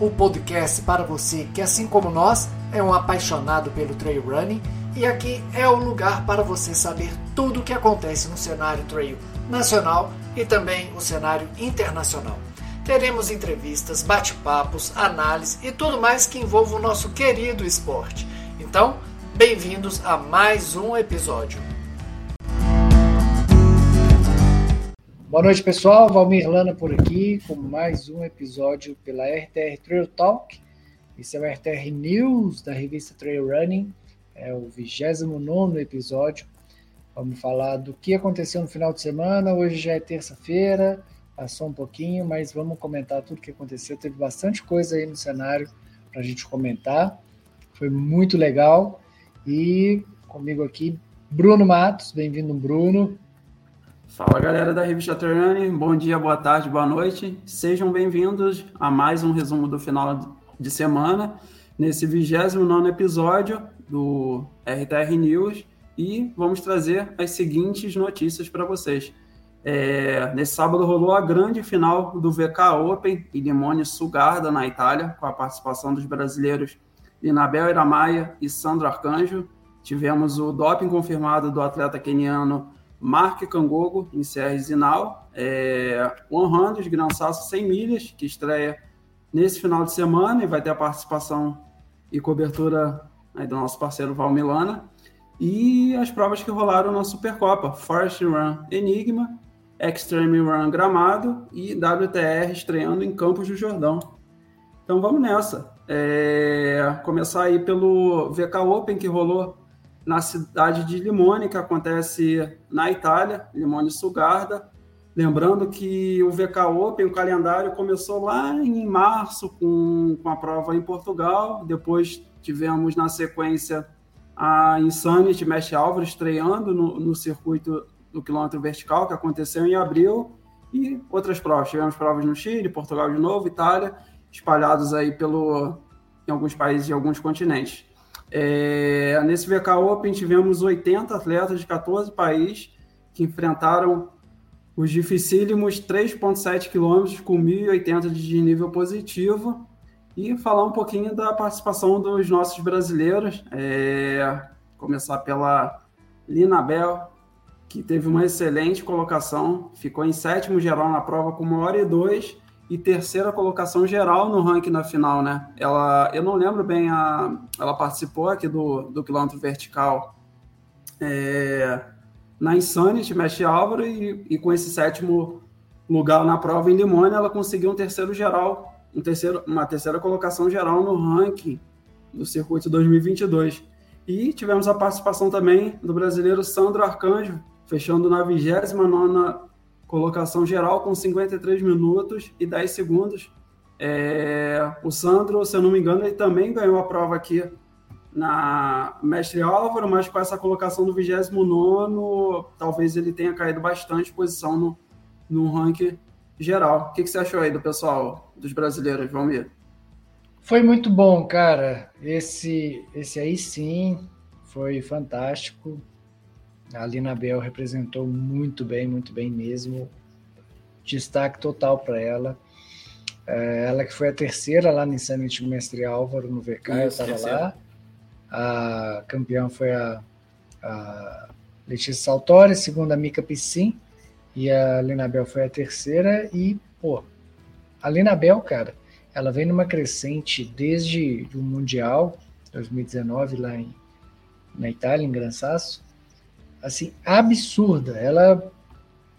o podcast para você que, assim como nós, é um apaixonado pelo trail running e aqui é o lugar para você saber tudo o que acontece no cenário trail nacional e também o cenário internacional. Teremos entrevistas, bate-papos, análise e tudo mais que envolva o nosso querido esporte. Então, bem-vindos a mais um episódio. Boa noite, pessoal. Valmir Lana por aqui com mais um episódio pela RTR Trail Talk. Esse é o RTR News da revista Trail Running. É o 29 episódio. Vamos falar do que aconteceu no final de semana. Hoje já é terça-feira passou um pouquinho, mas vamos comentar tudo que aconteceu. Teve bastante coisa aí no cenário para a gente comentar. Foi muito legal. E comigo aqui, Bruno Matos. Bem-vindo, Bruno. Fala galera da revista Trane, bom dia, boa tarde, boa noite. Sejam bem-vindos a mais um resumo do final de semana, nesse 29 episódio do RTR News. E vamos trazer as seguintes notícias para vocês. É, nesse sábado rolou a grande final do VK Open em Limone Sugarda, na Itália, com a participação dos brasileiros Linabel Iramaia e Sandro Arcanjo. Tivemos o doping confirmado do atleta keniano Mark Kangogo em Serra Zinal, é, 100 Gran Sasso 100 milhas, que estreia nesse final de semana e vai ter a participação e cobertura do nosso parceiro Val Milana. E as provas que rolaram na Supercopa, Forest Run Enigma Extreme Run Gramado e WTR estreando em Campos do Jordão. Então vamos nessa. É, começar aí pelo VK Open que rolou na cidade de Limone, que acontece na Itália, Limone Sugarda. Lembrando que o VK Open, o calendário começou lá em março com, com a prova em Portugal, depois tivemos na sequência a Insanity Mestre Álvaro estreando no, no circuito do quilômetro vertical, que aconteceu em abril, e outras provas. Tivemos provas no Chile, Portugal de novo, Itália, espalhados aí pelo, em alguns países e alguns continentes. É, nesse VK Open tivemos 80 atletas de 14 países que enfrentaram os dificílimos 3,7 quilômetros com 1.080 de nível positivo e falar um pouquinho da participação dos nossos brasileiros. É, começar pela Lina Bel, que teve uma excelente colocação, ficou em sétimo geral na prova com uma hora e dois e terceira colocação geral no ranking na final, né? Ela, eu não lembro bem, a, ela participou aqui do, do quilômetro vertical é, na Insanity, Mestre Álvaro, e, e, com esse sétimo lugar na prova em Limone, ela conseguiu um terceiro geral, um terceiro, uma terceira colocação geral no ranking do circuito 2022. E tivemos a participação também do brasileiro Sandro Arcanjo, fechando na 29 colocação geral com 53 minutos e 10 segundos. É, o Sandro, se eu não me engano, ele também ganhou a prova aqui na Mestre Álvaro, mas com essa colocação do 29, talvez ele tenha caído bastante posição no, no ranking geral. O que, que você achou aí do pessoal, dos brasileiros, Valmir? Foi muito bom, cara. Esse, esse aí sim foi fantástico. A Lina Bel representou muito bem, muito bem mesmo. Destaque total para ela. É, ela que foi a terceira lá no Insanity Mestre Álvaro no VK, eu estava lá. A campeã foi a, a Letícia Saltori, segunda a Mika Piscin, e a Lina Bel foi a terceira. E, pô, a Lina Bel, cara, ela vem numa crescente desde o Mundial 2019 lá em, na Itália, em Gran Sasso, assim, absurda. Ela,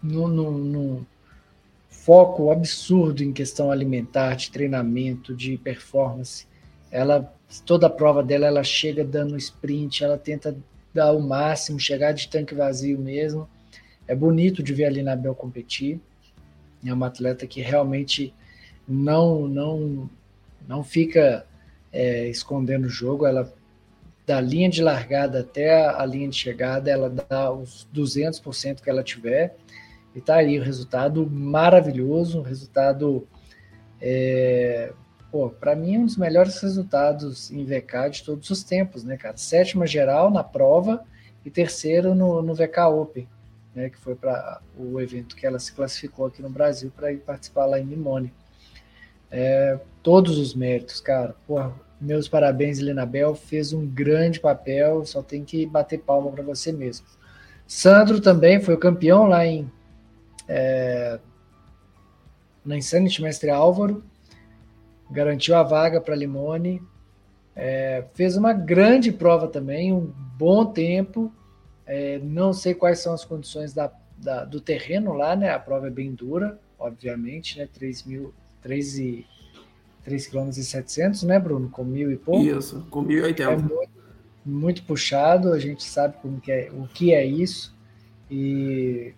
no, no, no, foco absurdo em questão alimentar, de treinamento, de performance, ela, toda a prova dela, ela chega dando sprint, ela tenta dar o máximo, chegar de tanque vazio mesmo. É bonito de ver a Lina Bel competir. É uma atleta que realmente não não não fica é, escondendo o jogo, ela da linha de largada até a linha de chegada, ela dá os 200% que ela tiver. E tá aí o resultado maravilhoso, um resultado, é, pô, para mim, um dos melhores resultados em VK de todos os tempos, né, cara? Sétima geral na prova e terceiro no, no VK Open, né, que foi para o evento que ela se classificou aqui no Brasil para ir participar lá em Limone. é, todos os méritos, cara. Porra, meus parabéns, Bel, fez um grande papel, só tem que bater palma para você mesmo. Sandro também foi o campeão lá em é, na Insanity Mestre Álvaro, garantiu a vaga para Limone, é, fez uma grande prova também, um bom tempo. É, não sei quais são as condições da, da, do terreno lá, né? A prova é bem dura, obviamente, né? 3 mil, 3 e 3 km e 700, né, Bruno? Com mil e pouco. Isso, com 1.080. É muito, muito puxado, a gente sabe como que é, o que é isso. E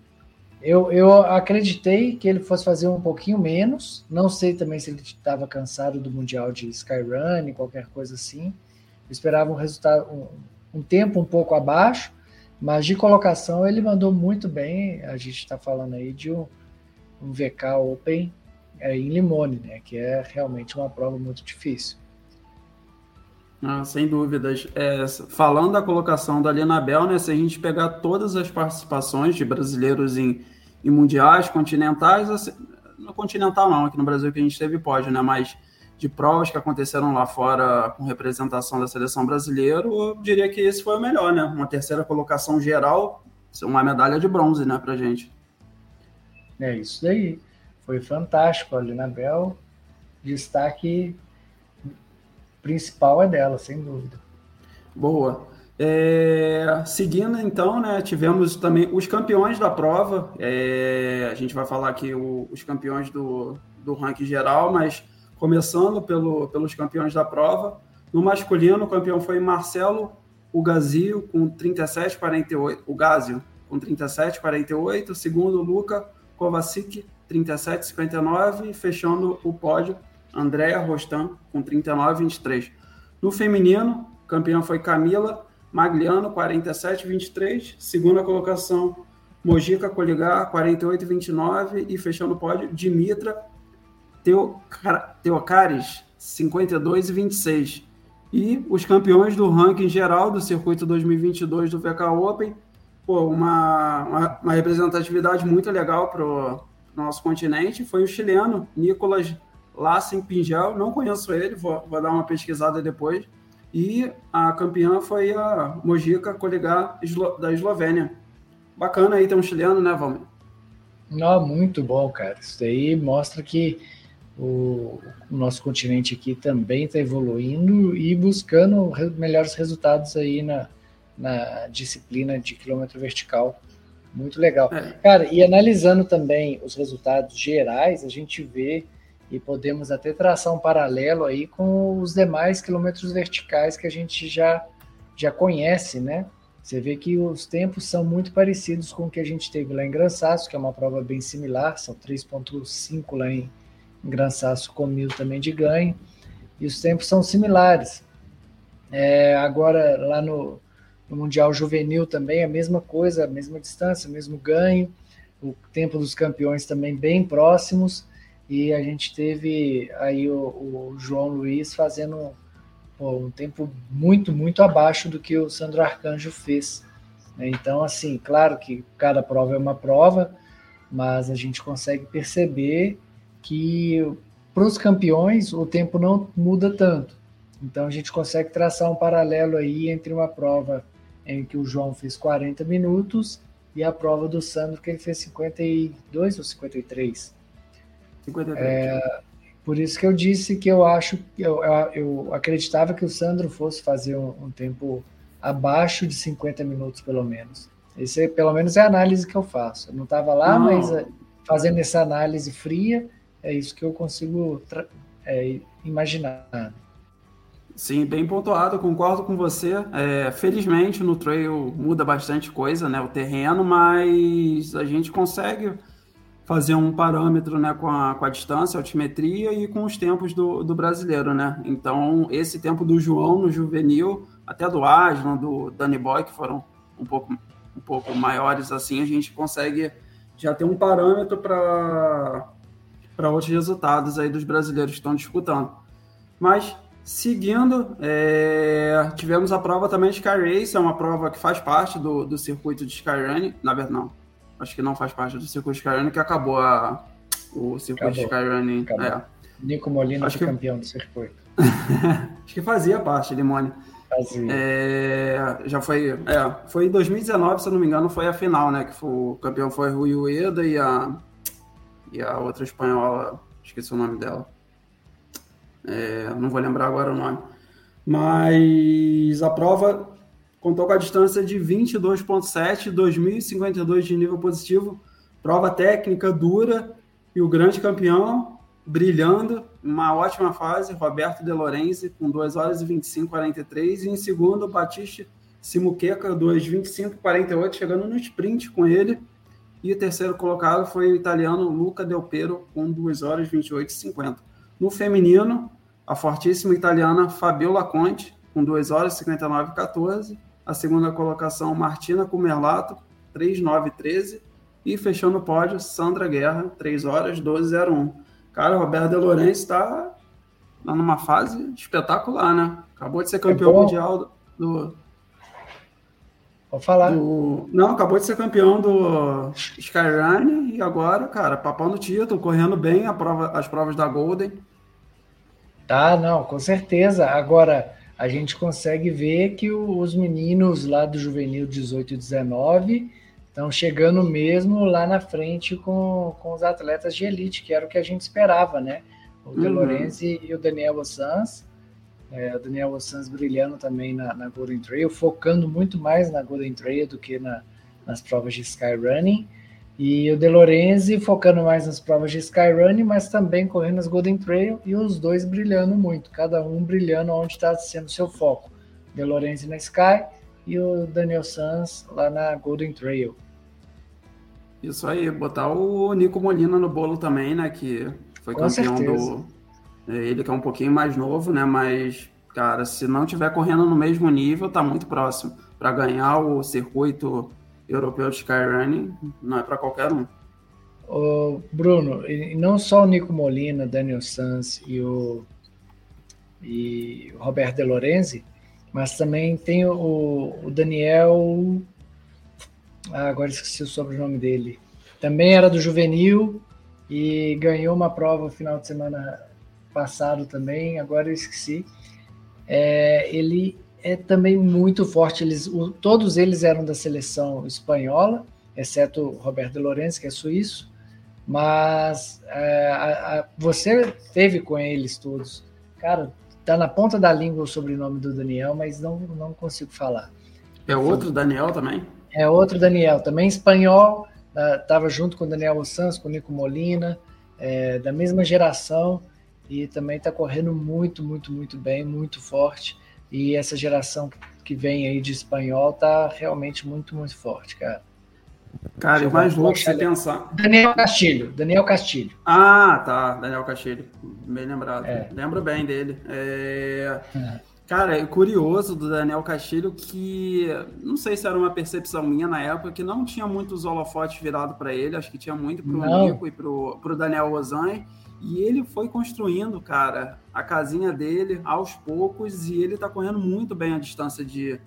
eu, eu acreditei que ele fosse fazer um pouquinho menos. Não sei também se ele estava cansado do Mundial de Skyrun, qualquer coisa assim. Eu esperava um resultado, um, um tempo um pouco abaixo, mas de colocação ele mandou muito bem. A gente está falando aí de um, um VK Open é, em Limone, né? Que é realmente uma prova muito difícil. Ah, sem dúvidas. É, falando da colocação da Linabel, né, se a gente pegar todas as participações de brasileiros em, em mundiais, continentais, assim, no continental não, aqui no Brasil que a gente teve pode, né, mas de provas que aconteceram lá fora com representação da seleção brasileira, eu diria que esse foi o melhor, né? Uma terceira colocação geral, uma medalha de bronze, né, pra gente. É isso daí. Foi fantástico a Linabel. Destaque principal é dela, sem dúvida. Boa. É, seguindo então, né, tivemos também os campeões da prova. É, a gente vai falar aqui o, os campeões do, do ranking geral, mas começando pelo, pelos campeões da prova. No masculino, o campeão foi Marcelo Ugazio com 37,48. O Gazio com 37,48. Segundo, Luca Kovacic, 37,59. Fechando o pódio, Andréa Rostan com 39,23. No feminino, campeã foi Camila Magliano, 47,23. Segunda colocação, Mojica Coligar, 48,29. E fechando o pódio, Dimitra Teocares, 52,26. E os campeões do ranking geral do circuito 2022 do VK Open, pô, uma, uma, uma representatividade muito legal para nosso continente, foi o chileno Nicolas Lassen Pingel, não conheço ele, vou, vou, dar uma pesquisada depois. E a campeã foi a Mojica Coligar da Eslovênia. Bacana aí ter um chileno, né, Valmir? Não, muito bom, cara. Isso daí mostra que o, o nosso continente aqui também está evoluindo e buscando re, melhores resultados aí na, na disciplina de quilômetro vertical. Muito legal. É. Cara, e analisando também os resultados gerais, a gente vê e podemos até traçar um paralelo aí com os demais quilômetros verticais que a gente já, já conhece, né? Você vê que os tempos são muito parecidos com o que a gente teve lá em Grançaço, que é uma prova bem similar, são 3.5 lá em, em Grançaço com mil também de ganho, e os tempos são similares. É, agora, lá no, no Mundial Juvenil também, a mesma coisa, a mesma distância, o mesmo ganho, o tempo dos campeões também bem próximos, e a gente teve aí o, o João Luiz fazendo pô, um tempo muito, muito abaixo do que o Sandro Arcanjo fez. Né? Então, assim, claro que cada prova é uma prova, mas a gente consegue perceber que para os campeões o tempo não muda tanto. Então a gente consegue traçar um paralelo aí entre uma prova em que o João fez 40 minutos e a prova do Sandro que ele fez 52 ou 53. 53. É, por isso que eu disse que eu acho, eu, eu acreditava que o Sandro fosse fazer um, um tempo abaixo de 50 minutos, pelo menos. Esse, pelo menos, é a análise que eu faço. Eu não estava lá, não. mas é, fazendo essa análise fria, é isso que eu consigo é, imaginar. Sim, bem pontuado, concordo com você. É, felizmente no trail muda bastante coisa, né? O terreno, mas a gente consegue fazer um parâmetro né, com, a, com a distância, a altimetria e com os tempos do, do brasileiro, né? Então, esse tempo do João no juvenil, até do Aslan, do Danny Boy, que foram um pouco, um pouco maiores assim, a gente consegue já ter um parâmetro para outros resultados aí dos brasileiros que estão disputando. Mas, seguindo, é, tivemos a prova também de Sky Race, é uma prova que faz parte do, do circuito de Skyrunning, na verdade não, acho que não faz parte do circuito Skyrunning, que acabou a, o circuito acabou. Skyrunning. É. Nico Molina Acho foi que... campeão do circuito. Acho que fazia parte, Limone. Fazia. É, já foi, é, foi em 2019, se eu não me engano, foi a final, né? Que foi, o campeão foi Rui Ueda e a, e a outra espanhola, esqueci o nome dela. É, não vou lembrar agora o nome. Mas a prova contou com a distância de 22,7, 2.052 de nível positivo. Prova técnica dura e o grande campeão brilhando, uma ótima fase, Roberto De Lorenzi com 2 horas e 25 43 e em segundo Batiste Simuqueca 2 25 48 chegando no sprint com ele. E o terceiro colocado foi o italiano Luca Del Pero com 2 horas 28 50. No feminino, a fortíssima italiana Fabiola Conte com 2 horas 59 14 a segunda colocação, Martina Cumerlato, 3,913. E fechando o pódio, Sandra Guerra, 3 horas 12,01. Cara, o Roberto De Lourenço está tá numa fase espetacular, né? Acabou de ser campeão é mundial do. Vou falar. Do, não, acabou de ser campeão do Skyrun e agora, cara, papando título, correndo bem prova, as provas da Golden. Tá, não, com certeza. Agora, a gente consegue ver que os meninos lá do juvenil 18 e 19 estão chegando mesmo lá na frente com, com os atletas de elite, que era o que a gente esperava, né? O uhum. De Lorenzi e o Daniel Ossans. É, o Daniel Ossans brilhando também na, na, Golden Trail, focando muito mais na Golden Trail do que na, nas provas de Skyrunning. E o De Lorenzi focando mais nas provas de Skyrunning, mas também correndo as Golden Trail e os dois brilhando muito, cada um brilhando onde está sendo seu foco. De Lorenzi na Sky e o Daniel Sanz lá na Golden Trail. Isso aí, botar o Nico Molina no bolo também, né? Que foi Com campeão certeza. do. É, ele que é um pouquinho mais novo, né? Mas, cara, se não tiver correndo no mesmo nível, tá muito próximo. Para ganhar o circuito europeu de Skyrunning não é para qualquer um. O Bruno, e não só o Nico Molina, Daniel Sanz e o, e o Roberto De Lorenzi, mas também tem o, o Daniel. Ah, agora esqueci o sobrenome dele. Também era do juvenil e ganhou uma prova no final de semana passado também, agora eu esqueci. É, ele é também muito forte. Eles, o, todos eles eram da seleção espanhola, exceto Roberto de Lourenço, que é suíço. Mas é, a, a, você teve com eles todos. Cara, tá na ponta da língua o sobrenome do Daniel, mas não, não consigo falar. É outro Daniel também? É outro Daniel, também espanhol. Estava junto com o Daniel Ossans, com o Nico Molina, é, da mesma geração. E também está correndo muito, muito, muito bem, muito forte. E essa geração que vem aí de espanhol tá realmente muito, muito forte, cara. Cara, e mais louco você pensar. Daniel Castilho, Daniel Castilho. Ah, tá, Daniel Castilho, bem lembrado. É. Lembro bem dele. É... É. Cara, é curioso do Daniel Castilho que não sei se era uma percepção minha na época que não tinha muitos holofotes virados para ele, acho que tinha muito pro não. Nico e pro, pro Daniel Ozan. E ele foi construindo, cara, a casinha dele aos poucos e ele tá correndo muito bem a distância de,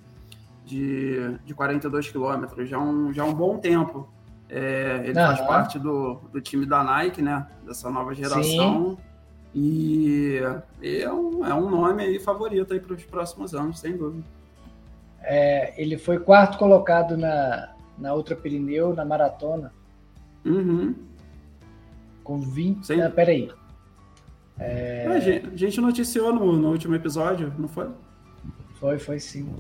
de, de 42 quilômetros, já, um, já um bom tempo. É, ele faz parte do, do time da Nike, né? Dessa nova geração. Sim. E é um, é um nome aí favorito aí para os próximos anos, sem dúvida. É, ele foi quarto colocado na, na Ultra Pirineu, na maratona. Uhum. Com 20. Sim. Ah, peraí. É... A gente noticiou no, no último episódio, não foi? Foi, foi sim.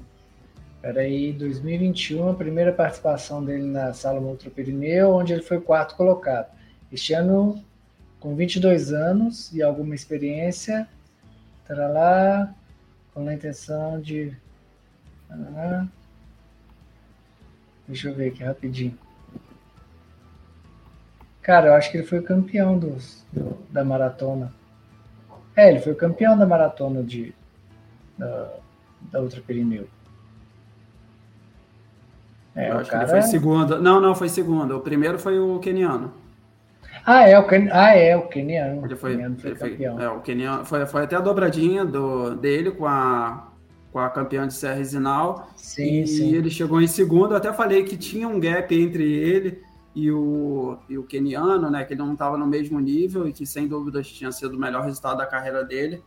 Peraí, 2021, a primeira participação dele na Sala Ultra Pirineu, onde ele foi quarto colocado. Este ano, com 22 anos e alguma experiência, lá com a intenção de. Deixa eu ver aqui rapidinho. Cara, eu acho que ele foi campeão dos, do, da maratona. É, ele foi campeão da maratona de, da, da Ultra Pirineu. É, eu acho cara... que ele foi segunda. Não, não, foi segunda. O primeiro foi o keniano. Ah, é o, Ken... ah, é, o keniano. Ele foi, keniano foi campeão. Foi, é, o keniano, foi, foi até a dobradinha do, dele com a, com a campeã de Serra Zinal. Sim, e sim. ele chegou em segundo. Eu até falei que tinha um gap entre ele e o, e o keniano, né, que ele não estava no mesmo nível e que sem dúvidas tinha sido o melhor resultado da carreira dele.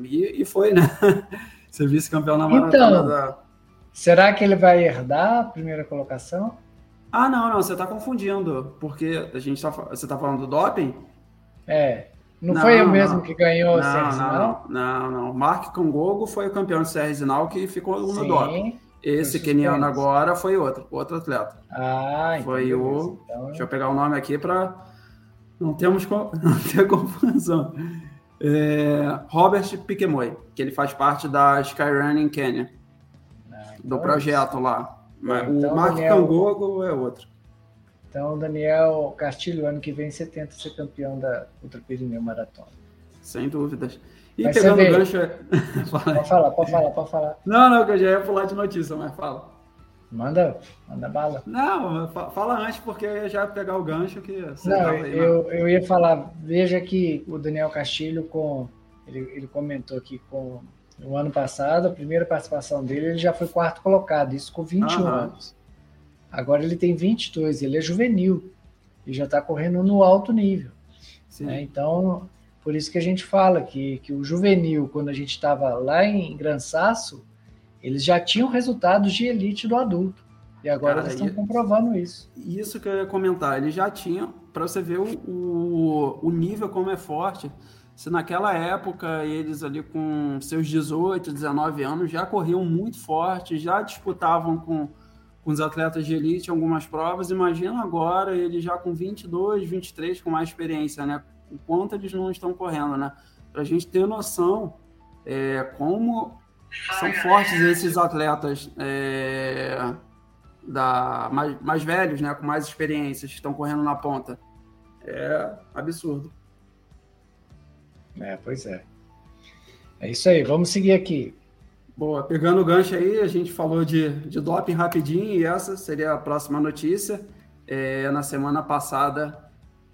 E, e foi, né? Ser vice-campeão na maratona então, da... Será que ele vai herdar a primeira colocação? Ah, não, não, você está confundindo, porque a gente tá, você está falando do doping? É. Não, não foi o mesmo não, que ganhou o Serginal? Não, não, não. Mark Congogo foi o campeão de Serginal que ficou no Sim, doping. Esse keniano agora foi outro, outro atleta. Ah, então Foi o. Então... Deixa eu pegar o nome aqui para não termos não ter confusão. É, Robert Piquemoy, que ele faz parte da Skyrunning Kenya, ah, então do é projeto é lá. Então, o Mark Daniel... Kangogo é outro. Então, o Daniel Castilho, ano que vem, 70, ser campeão da Ultra Pirineu Maratona. Sem dúvidas. E mas pegando o gancho. pode falar, pode falar, pode falar. Não, não, que eu já ia pular de notícia, mas fala. Manda, manda bala. Não, fala antes, porque eu ia já pegar o gancho que. Não, aí, eu, eu ia falar, veja que o Daniel Castilho, com, ele, ele comentou aqui com no ano passado, a primeira participação dele, ele já foi quarto colocado, isso com 21 Aham. anos. Agora ele tem 22, ele é juvenil e já está correndo no alto nível. Né? Então, por isso que a gente fala que, que o juvenil, quando a gente estava lá em Gran Sasso, eles já tinham resultados de elite do adulto. E agora Cara, eles estão comprovando isso. Isso que eu ia comentar, eles já tinham, para você ver o, o, o nível como é forte. Se naquela época eles ali com seus 18, 19 anos já corriam muito forte, já disputavam com, com os atletas de elite algumas provas, imagina agora eles já com 22, 23, com mais experiência, né? O quanto eles não estão correndo, né? Para a gente ter noção é, como são fortes esses atletas é, da, mais, mais velhos, né, com mais experiências, que estão correndo na ponta. É absurdo. É, pois é. É isso aí, vamos seguir aqui. Boa, pegando o gancho aí, a gente falou de, de doping rapidinho e essa seria a próxima notícia. É, na semana passada,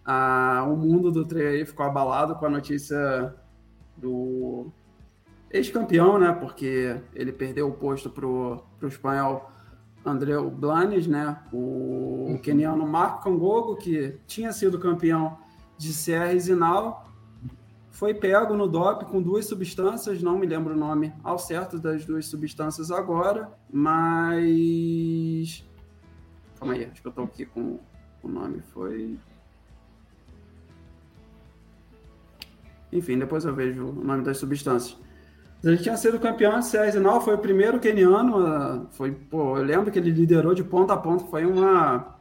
a, o mundo do treino ficou abalado com a notícia do ex-campeão, né? Porque ele perdeu o posto para o espanhol André Blanes, né? O, uhum. keniano Marco Kangogo, que tinha sido campeão de e Zinal, foi pego no DOP com duas substâncias, não me lembro o nome ao certo das duas substâncias agora, mas. Calma aí, acho que eu estou aqui com o nome. Foi. Enfim, depois eu vejo o nome das substâncias. Ele tinha sido campeão de Arsenal, foi o primeiro keniano. Foi, pô, eu lembro que ele liderou de ponta a ponta, foi uma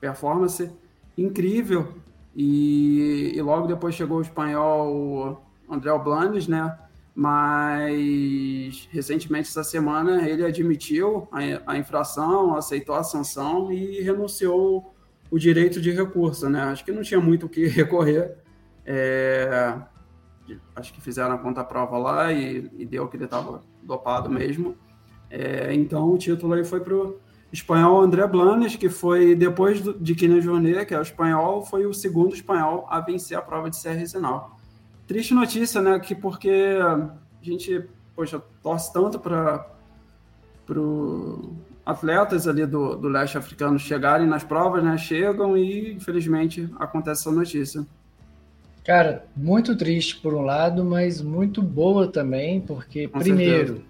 performance incrível. E, e logo depois chegou o espanhol André Blanes, né? Mas recentemente, essa semana, ele admitiu a, a infração, aceitou a sanção e renunciou o direito de recurso, né? Acho que não tinha muito o que recorrer. É, acho que fizeram a conta-prova lá e, e, deu que ele estava dopado mesmo. É, então o título aí foi para o espanhol André Blanes, que foi depois do, de Kine Jornet, que é o espanhol, foi o segundo espanhol a vencer a prova de Serra Sinal. Triste notícia, né? Que porque a gente, poxa, torce tanto para atletas ali do, do leste africano chegarem nas provas, né? Chegam e infelizmente acontece essa notícia. Cara, muito triste por um lado, mas muito boa também, porque, Com primeiro, certeza.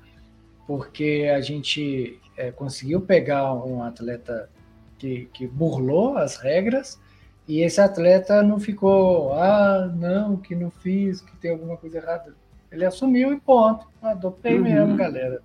porque a gente é, conseguiu pegar um atleta que, que burlou as regras, e esse atleta não ficou, ah, não, que não fiz, que tem alguma coisa errada. Ele assumiu e ponto. Ah, dopei uhum. mesmo, galera.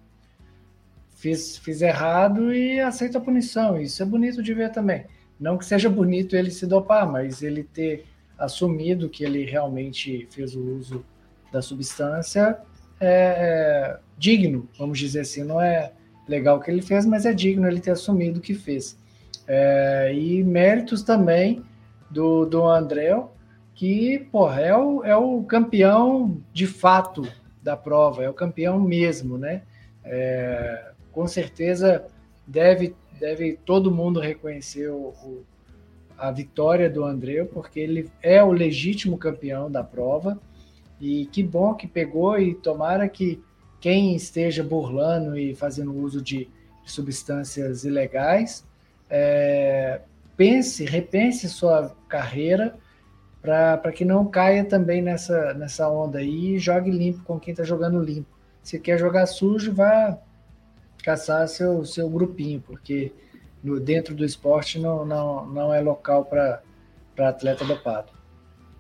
Fiz, fiz errado e aceito a punição. Isso é bonito de ver também. Não que seja bonito ele se dopar, mas ele ter assumido que ele realmente fez o uso da substância é, é digno, vamos dizer assim, não é legal o que ele fez, mas é digno ele ter assumido o que fez. É, e méritos também do, do André, que porra, é, o, é o campeão de fato da prova, é o campeão mesmo, né? É, com certeza deve, deve todo mundo reconhecer o, a vitória do André, porque ele é o legítimo campeão da prova. E que bom que pegou e tomara que quem esteja burlando e fazendo uso de, substâncias ilegais é, pense, repense sua carreira para que não caia também nessa, nessa onda aí e jogue limpo com quem está jogando limpo. Se quer jogar sujo, vá caçar seu, seu grupinho, porque no, dentro do esporte não, não, não é local para atleta dopado.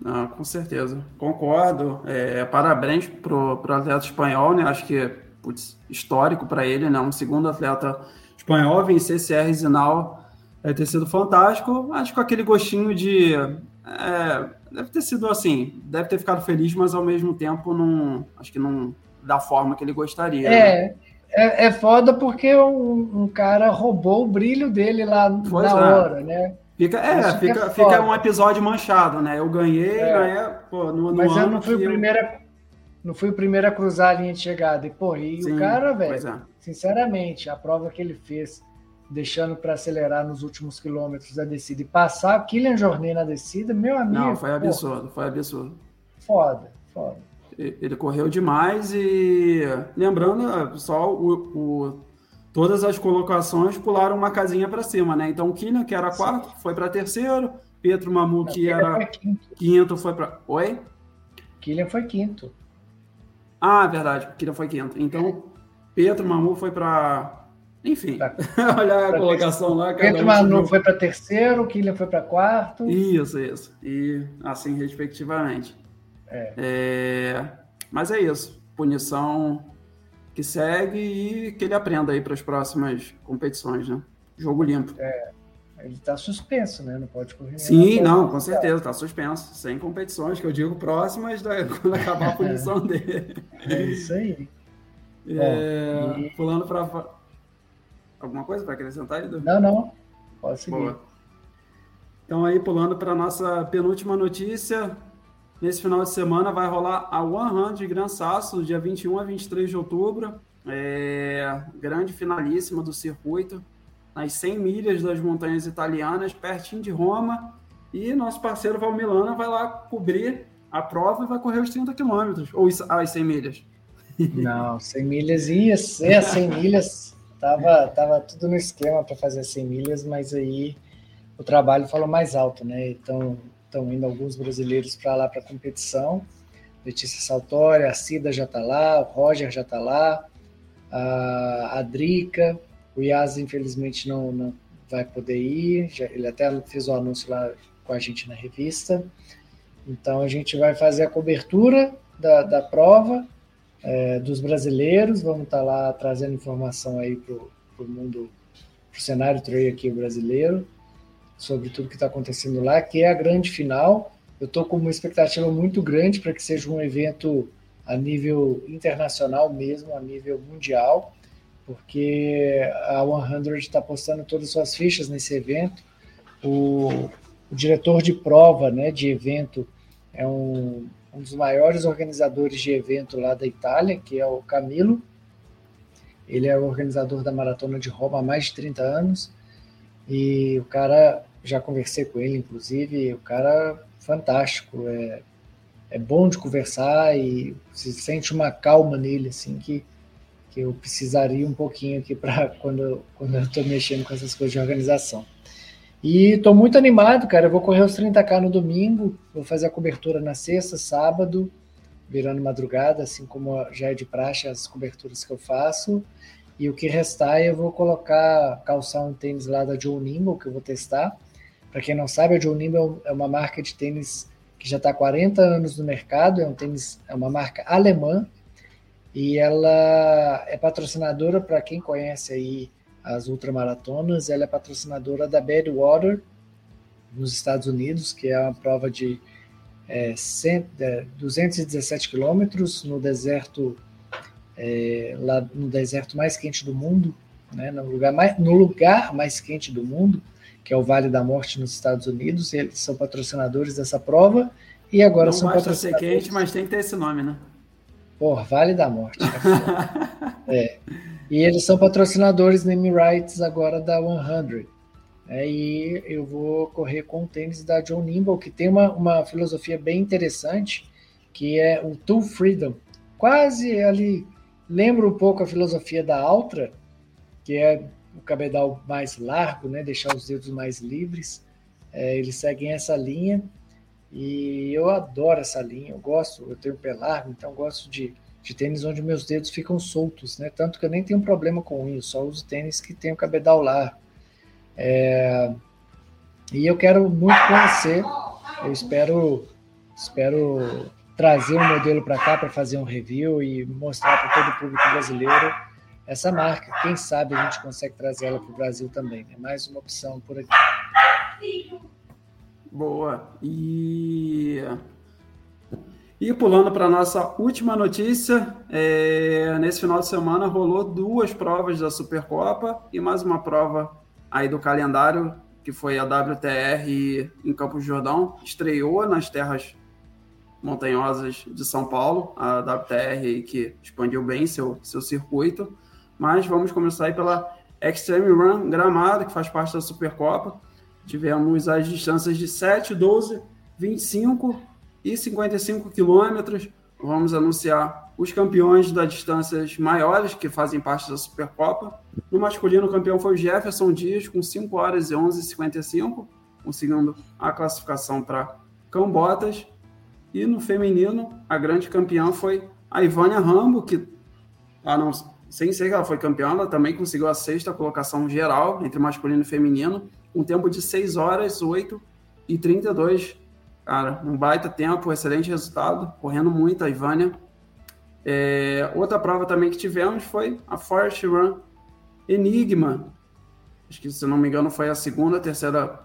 Ah, com certeza, concordo. É, parabéns para o atleta espanhol, né? Acho que putz, histórico para ele, né? Um segundo atleta espanhol vencer CR Zinal deve ter sido fantástico. Acho que com aquele gostinho de. É, deve ter sido assim, deve ter ficado feliz, mas ao mesmo tempo não. Acho que não da forma que ele gostaria. É. Né? É, é foda porque um, um, cara roubou o brilho dele lá pois na é. hora, né? Fica, é, fica, fica um episódio manchado, né? Eu ganhei, é. ganhei pô, no, no Mas eu não fui, o primeiro a, não fui o primeiro a cruzar a linha de chegada. E, pô, e Sim, o cara, velho, é. sinceramente, a prova que ele fez, deixando para acelerar nos últimos quilômetros da descida e passar o Kylian Jornet na descida, meu amigo. Não, foi absurdo, foi absurdo. Foda, foda. Ele correu demais e lembrando só o, o todas as colocações pularam uma casinha para cima, né? Então o Kina, que era quarto, foi para terceiro, Pedro Mamu, que era quinto. quinto. foi para. Oi? Kylian foi quinto. Ah, verdade, Kylian foi quinto. Então, Pedro Mamu foi para. Enfim, pra... olha a colocação lá. Pedro um Mamu foi para terceiro, Kylian foi para quarto. Isso, isso. E assim, respectivamente. É. é. Mas é isso. Punição que segue e que ele aprenda aí para as próximas competições, né? Jogo limpo. É. Ele está suspenso, né? Não pode correr. Sim, não, com certeza, está suspenso. Sem competições, que eu digo próximas da, quando acabar a punição dele. É isso aí. É, Bom, e... Pulando para. Alguma coisa para acrescentar, Edu? Não, não. Pode seguir. Boa. Então, aí, pulando para a nossa penúltima notícia, Nesse final de semana vai rolar a 100 Gran Sasso, dia 21 a 23 de outubro. É, grande finalíssima do circuito, nas 100 milhas das montanhas italianas, pertinho de Roma. E nosso parceiro Valmilana vai lá cobrir a prova e vai correr os 30 quilômetros, ou as 100 milhas. Não, 100 milhas ia ser 100 milhas. Tava, tava tudo no esquema para fazer 100 milhas, mas aí o trabalho falou mais alto, né? Então estão indo alguns brasileiros para lá para a competição. Letícia Saltória, a Cida já está lá, o Roger já está lá, a Drica, o Yas infelizmente não, não vai poder ir, já, ele até fez o anúncio lá com a gente na revista. Então a gente vai fazer a cobertura da, da prova é, dos brasileiros, vamos estar tá lá trazendo informação aí para o mundo, para o cenário trail aqui brasileiro sobre tudo que está acontecendo lá, que é a grande final. Eu estou com uma expectativa muito grande para que seja um evento a nível internacional mesmo, a nível mundial, porque a 100 está postando todas as suas fichas nesse evento. O, o diretor de prova né, de evento é um, um dos maiores organizadores de evento lá da Itália, que é o Camilo. Ele é o organizador da Maratona de Roma há mais de 30 anos. E o cara já conversei com ele, inclusive, o cara fantástico, é, é bom de conversar e se sente uma calma nele, assim, que, que eu precisaria um pouquinho aqui para quando, quando eu estou mexendo com essas coisas de organização. E estou muito animado, cara, eu vou correr os 30K no domingo, vou fazer a cobertura na sexta, sábado, virando madrugada, assim como já é de praxe as coberturas que eu faço, e o que restar eu vou colocar, calçar um tênis lá da Joe Nimble, que eu vou testar, para quem não sabe, a John Nimble é uma marca de tênis que já está há 40 anos no mercado, é um tênis, é uma marca alemã. E ela é patrocinadora para quem conhece aí as ultramaratonas, ela é patrocinadora da Badwater nos Estados Unidos, que é uma prova de é, 100, é, 217 quilômetros no deserto é, lá no deserto mais quente do mundo, né, no lugar mais no lugar mais quente do mundo que é o Vale da Morte nos Estados Unidos. Eles são patrocinadores dessa prova e agora Não são patrocinadores. ser quente, mas tem que ter esse nome, né? Por Vale da Morte. é. E eles são patrocinadores name rights agora da 100. É, e eu vou correr com o tênis da John Nimble, que tem uma, uma filosofia bem interessante, que é o Tool Freedom. Quase ali lembra um pouco a filosofia da Altra, que é o cabedal mais largo, né? Deixar os dedos mais livres. É, eles seguem essa linha e eu adoro essa linha. Eu gosto, eu tenho pé largo, então gosto de, de tênis onde meus dedos ficam soltos, né? Tanto que eu nem tenho problema com isso, só uso tênis que tem o cabedal largo. É, e eu quero muito conhecer. Eu espero, espero trazer um modelo para cá para fazer um review e mostrar para todo o público brasileiro essa marca. Quem sabe a gente consegue trazer ela para o Brasil também. É mais uma opção por aqui. Boa. E e pulando para nossa última notícia, é... nesse final de semana rolou duas provas da Supercopa e mais uma prova aí do calendário, que foi a WTR em Campos Jordão. Estreou nas terras montanhosas de São Paulo, a WTR que expandiu bem seu, seu circuito. Mas vamos começar aí pela Extreme Run Gramado, que faz parte da Supercopa. Tivemos as distâncias de 7, 12, 25 e 55 quilômetros. Vamos anunciar os campeões das distâncias maiores, que fazem parte da Supercopa. No masculino, o campeão foi o Jefferson Dias, com 5 horas e 11 e 55, conseguindo a classificação para Cambotas. E no feminino, a grande campeã foi a Ivânia Rambo, que, ah, não, sem ser que ela foi campeã, ela também conseguiu a sexta colocação geral entre masculino e feminino, um tempo de 6 horas, 8 e 32. Cara, um baita tempo, excelente resultado, correndo muito a Ivânia. É, outra prova também que tivemos foi a Forest Run Enigma. Acho que, se não me engano, foi a segunda, terceira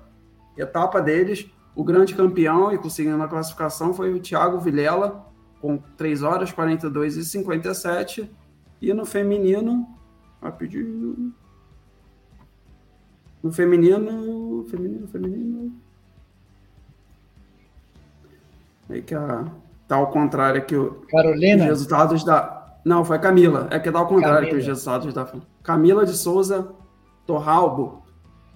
etapa deles. O grande campeão e conseguindo a classificação foi o Thiago Vilela, com 3 horas 42 e 57. E no feminino, rapidinho. No feminino, feminino, feminino. É que a, tá ao contrário aqui o, Carolina? os resultados da. Não, foi Camila. É que tá ao contrário Camila. que os resultados da. Camila de Souza Torralbo,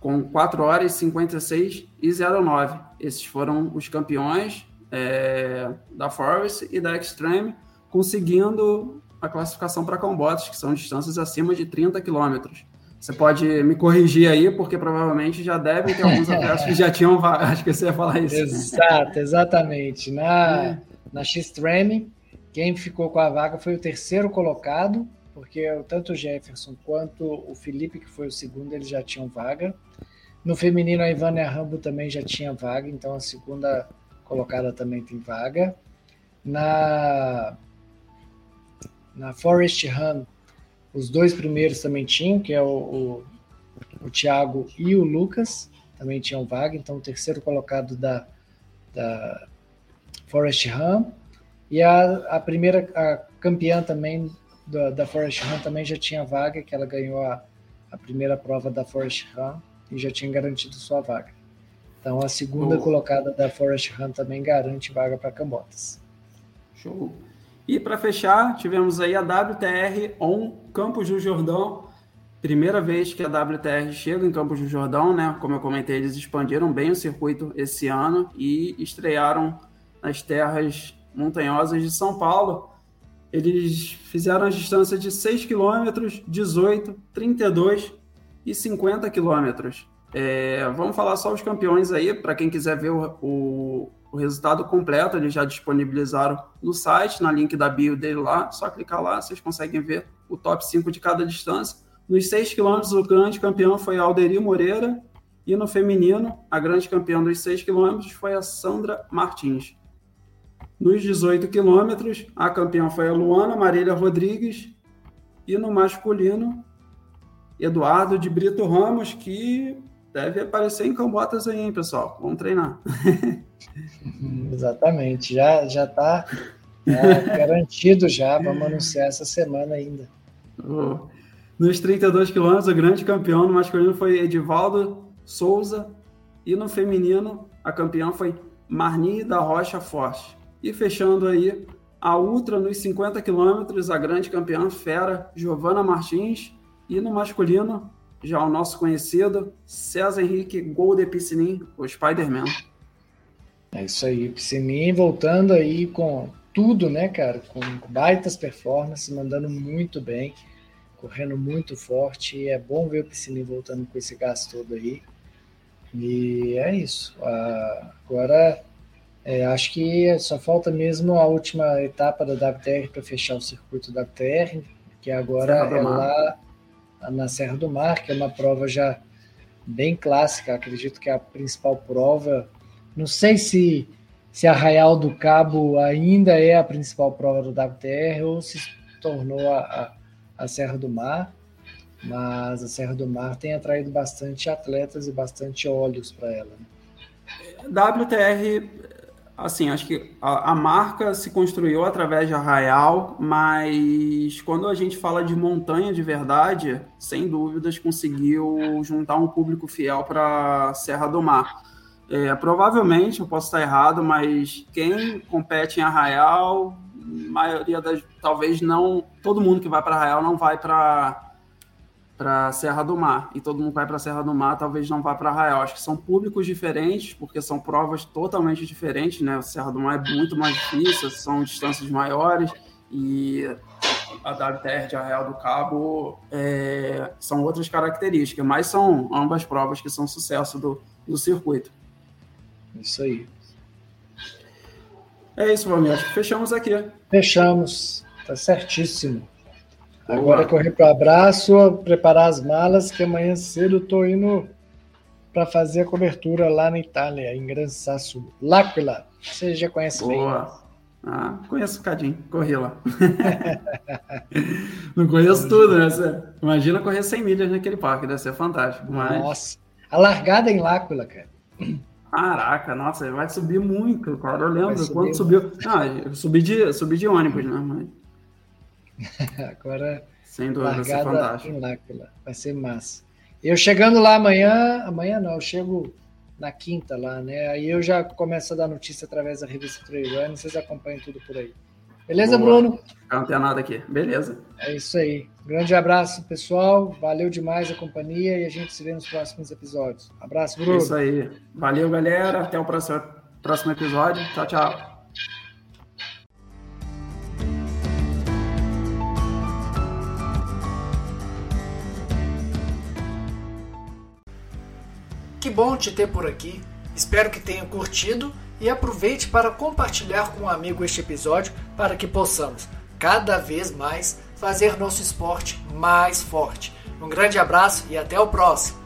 com 4 horas 56 e 09. Esses foram os campeões é, da Forest e da Extreme, conseguindo a classificação para combotes, que são distâncias acima de 30 quilômetros. Você pode me corrigir aí, porque provavelmente já devem ter alguns atletas que já tinham vaga. Acho que você ia falar isso. Exato, exatamente. Na, é. na X-Treme, quem ficou com a vaga foi o terceiro colocado, porque tanto o Jefferson quanto o Felipe, que foi o segundo, eles já tinham vaga. No feminino, a Ivana Rambo também já tinha vaga, então a segunda colocada também tem vaga. Na, na Forest Run, os dois primeiros também tinham, que é o, o, o Thiago e o Lucas, também tinham vaga, então o terceiro colocado da, da Forest Run. E a, a primeira, a campeã também da, da Forest Run também já tinha vaga, que ela ganhou a, a primeira prova da Forest Run e já tinha garantido sua vaga. Então a segunda colocada da Forest Run também garante vaga para Cambotas. Show. E para fechar, tivemos aí a WTR On Campos do Jordão. Primeira vez que a WTR chega em Campos do Jordão, né? Como eu comentei, eles expandiram bem o circuito esse ano e estrearam nas terras montanhosas de São Paulo. Eles fizeram a distância de 6 km, 18, 32 e 50 quilômetros. É, vamos falar só os campeões aí, para quem quiser ver o, o, o, resultado completo, eles já disponibilizaram no site, na link da bio dele lá, só clicar lá, vocês conseguem ver o top 5 de cada distância. Nos 6 quilômetros, o grande campeão foi a Alderi Moreira, e no feminino, a grande campeã dos 6 quilômetros foi a Sandra Martins. Nos 18 quilômetros, a campeã foi a Luana Marília Rodrigues, e no masculino, Eduardo de Brito Ramos, que deve aparecer em Cambotas aí, hein, pessoal? Vamos treinar. Exatamente, já já está é, garantido já, vamos anunciar essa semana ainda. Oh. Nos 32 quilômetros, o grande campeão no masculino foi Edivaldo Souza e no feminino a campeã foi Marni da Rocha Forte. E fechando aí a ultra nos 50 quilômetros, a grande campeã fera Giovana Martins e no masculino, já o nosso conhecido César Henrique Golden Piscinin, o Spider-Man. É isso aí, Piscinin voltando aí com tudo, né, cara? Com baitas performances, mandando muito bem. correndo muito forte. E é bom ver o Piscininho voltando com esse gás todo aí. E é isso. Ah, agora, é, acho que só falta mesmo a última etapa da WTR para fechar o circuito da WTR, que agora é lá na Serra do Mar, que é uma prova já bem clássica. Acredito que é a principal prova. Não sei se, se Arraial do Cabo ainda é a principal prova do WTR ou se tornou a, a, a Serra do Mar mas a Serra do Mar tem atraído bastante atletas e bastante olhos para ela. Né? WTR, assim, acho que a, a, marca se construiu através de Arraial, mas quando a gente fala de montanha de verdade, sem dúvidas conseguiu juntar um público fiel para Serra do Mar. É, provavelmente, eu posso estar errado, mas quem compete em Arraial, maioria das, talvez não, todo mundo que vai para Arraial não vai para para Serra do Mar e todo mundo vai para Serra do Mar, talvez não vá para Arraial. Acho que são públicos diferentes, porque são provas totalmente diferentes, né? Serra do Mar é muito mais difícil, são distâncias maiores e a WTR de Arraial do Cabo é, são outras características, mas são ambas provas que são sucesso do, do circuito. Isso aí. É isso, Valmir. Fechamos aqui. Fechamos. Tá certíssimo. Agora correr para o abraço, preparar as malas, que amanhã cedo estou indo para fazer a cobertura lá na Itália, em Gran Sasso, L'Aquila. Você já conhece Boa. bem? Ah, conheço um cadinho, corri lá. Não conheço tudo, né? Você imagina correr 100 milhas naquele parque, deve ser fantástico. Mas... Nossa, a largada é em L'Aquila, cara. Caraca, nossa, vai subir muito, cara. Eu lembro quando subiu. Ah, eu subi de, subi de ônibus, né? Mas... Agora, sem dúvida, vai ser fantástico. Vai ser massa. Eu chegando lá amanhã, amanhã não, eu chego na quinta lá, né? Aí eu já começo a dar notícia através da revista Trail Run, vocês acompanham tudo por aí. Beleza, Boa. Bruno? Não tem nada aqui. Beleza. É isso aí. Grande abraço, pessoal. Valeu demais a companhia e a gente se vê nos próximos episódios. Abraço, Bruno. É isso aí. Valeu, galera. Até o próximo, próximo episódio. Tchau, tchau. Bom te ter por aqui. Espero que tenha curtido e aproveite para compartilhar com um amigo este episódio para que possamos cada vez mais fazer nosso esporte mais forte. Um grande abraço e até o próximo.